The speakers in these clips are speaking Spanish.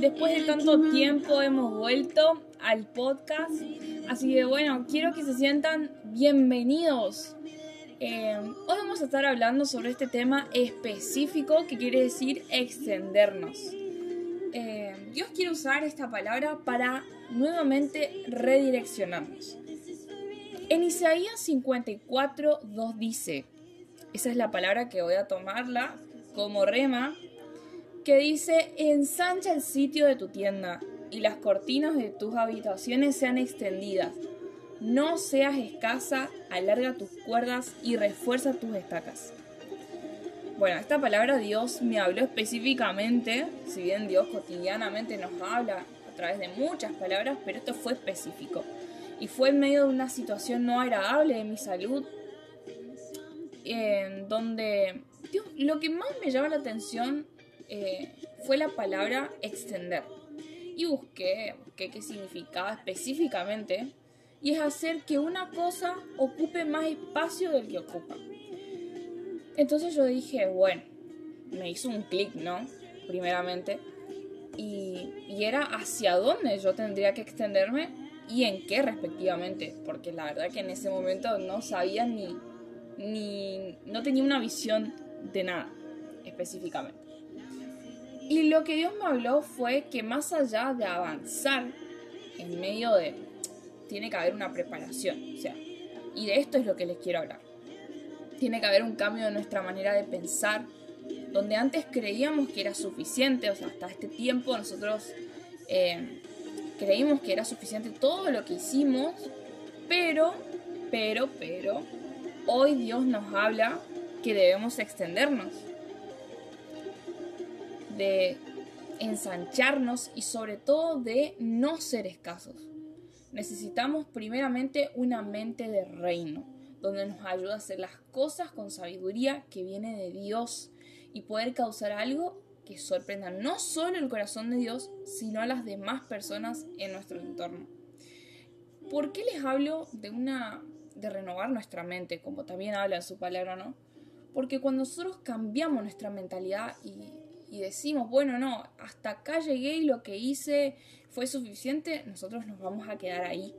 Después de tanto tiempo hemos vuelto al podcast, así que bueno, quiero que se sientan bienvenidos. Eh, hoy vamos a estar hablando sobre este tema específico que quiere decir extendernos. Eh, Dios quiere usar esta palabra para nuevamente redireccionarnos. En Isaías 54, 2 dice, esa es la palabra que voy a tomarla como rema que dice, ensancha el sitio de tu tienda y las cortinas de tus habitaciones sean extendidas. No seas escasa, alarga tus cuerdas y refuerza tus estacas. Bueno, esta palabra Dios me habló específicamente, si bien Dios cotidianamente nos habla a través de muchas palabras, pero esto fue específico. Y fue en medio de una situación no agradable de mi salud, en donde lo que más me llama la atención eh, fue la palabra extender. Y busqué qué significaba específicamente. Y es hacer que una cosa ocupe más espacio del que ocupa. Entonces yo dije, bueno, me hizo un clic, ¿no? Primeramente. Y, y, era hacia dónde yo tendría que extenderme y en qué respectivamente. Porque la verdad que en ese momento no sabía ni, ni no tenía una visión de nada específicamente. Y lo que Dios me habló fue que más allá de avanzar en medio de... Tiene que haber una preparación, o sea, y de esto es lo que les quiero hablar. Tiene que haber un cambio de nuestra manera de pensar, donde antes creíamos que era suficiente, o sea, hasta este tiempo nosotros eh, creímos que era suficiente todo lo que hicimos, pero, pero, pero, hoy Dios nos habla que debemos extendernos de ensancharnos y sobre todo de no ser escasos. Necesitamos primeramente una mente de reino, donde nos ayuda a hacer las cosas con sabiduría que viene de Dios y poder causar algo que sorprenda no solo el corazón de Dios, sino a las demás personas en nuestro entorno. ¿Por qué les hablo de una de renovar nuestra mente, como también habla en su palabra, no? Porque cuando nosotros cambiamos nuestra mentalidad y y decimos, bueno, no, hasta acá llegué y lo que hice fue suficiente, nosotros nos vamos a quedar ahí.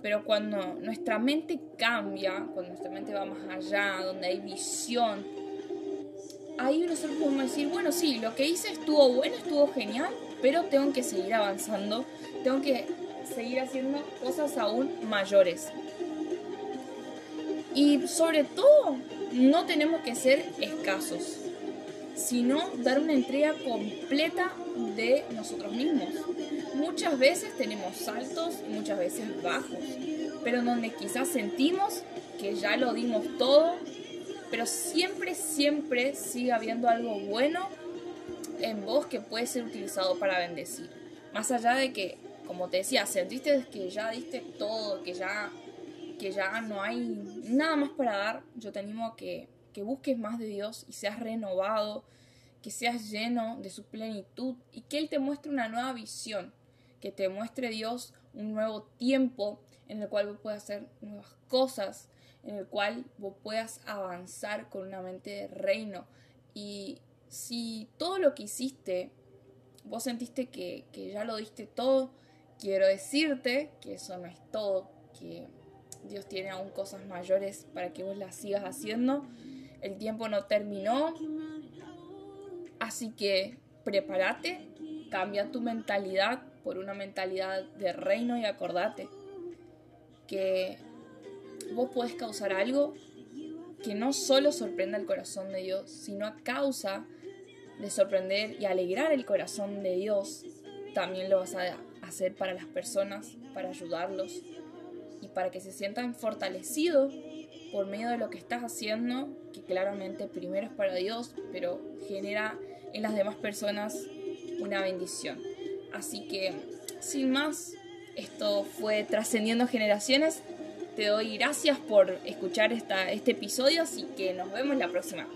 Pero cuando nuestra mente cambia, cuando nuestra mente va más allá, donde hay visión, ahí nosotros podemos decir, bueno, sí, lo que hice estuvo bueno, estuvo genial, pero tengo que seguir avanzando, tengo que seguir haciendo cosas aún mayores. Y sobre todo, no tenemos que ser escasos sino dar una entrega completa de nosotros mismos. Muchas veces tenemos saltos y muchas veces bajos, pero donde quizás sentimos que ya lo dimos todo, pero siempre, siempre sigue habiendo algo bueno en vos que puede ser utilizado para bendecir. Más allá de que, como te decía, sentiste que ya diste todo, que ya, que ya no hay nada más para dar, yo te animo a que que busques más de Dios y seas renovado, que seas lleno de su plenitud y que Él te muestre una nueva visión, que te muestre Dios un nuevo tiempo en el cual vos puedas hacer nuevas cosas, en el cual vos puedas avanzar con una mente de reino. Y si todo lo que hiciste, vos sentiste que, que ya lo diste todo, quiero decirte que eso no es todo, que Dios tiene aún cosas mayores para que vos las sigas haciendo el tiempo no terminó, así que prepárate, cambia tu mentalidad por una mentalidad de reino y acordate que vos podés causar algo que no solo sorprenda el corazón de Dios, sino a causa de sorprender y alegrar el corazón de Dios, también lo vas a hacer para las personas, para ayudarlos y para que se sientan fortalecidos por medio de lo que estás haciendo, que claramente primero es para Dios, pero genera en las demás personas una bendición. Así que, sin más, esto fue Trascendiendo Generaciones. Te doy gracias por escuchar esta, este episodio, así que nos vemos la próxima.